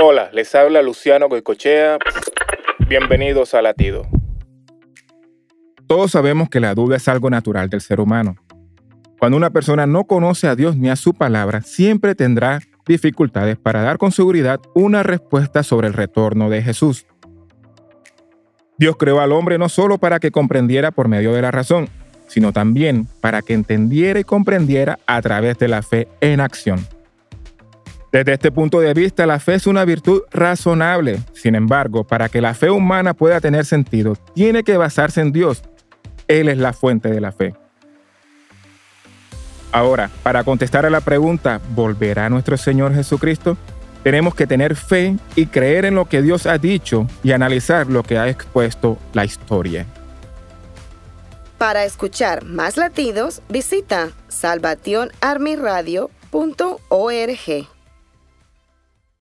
Hola, les habla Luciano Goicochea. Bienvenidos a Latido. Todos sabemos que la duda es algo natural del ser humano. Cuando una persona no conoce a Dios ni a su palabra, siempre tendrá dificultades para dar con seguridad una respuesta sobre el retorno de Jesús. Dios creó al hombre no solo para que comprendiera por medio de la razón, sino también para que entendiera y comprendiera a través de la fe en acción. Desde este punto de vista, la fe es una virtud razonable. Sin embargo, para que la fe humana pueda tener sentido, tiene que basarse en Dios. Él es la fuente de la fe. Ahora, para contestar a la pregunta, ¿volverá nuestro Señor Jesucristo? Tenemos que tener fe y creer en lo que Dios ha dicho y analizar lo que ha expuesto la historia. Para escuchar más latidos, visita salvationarmyradio.org.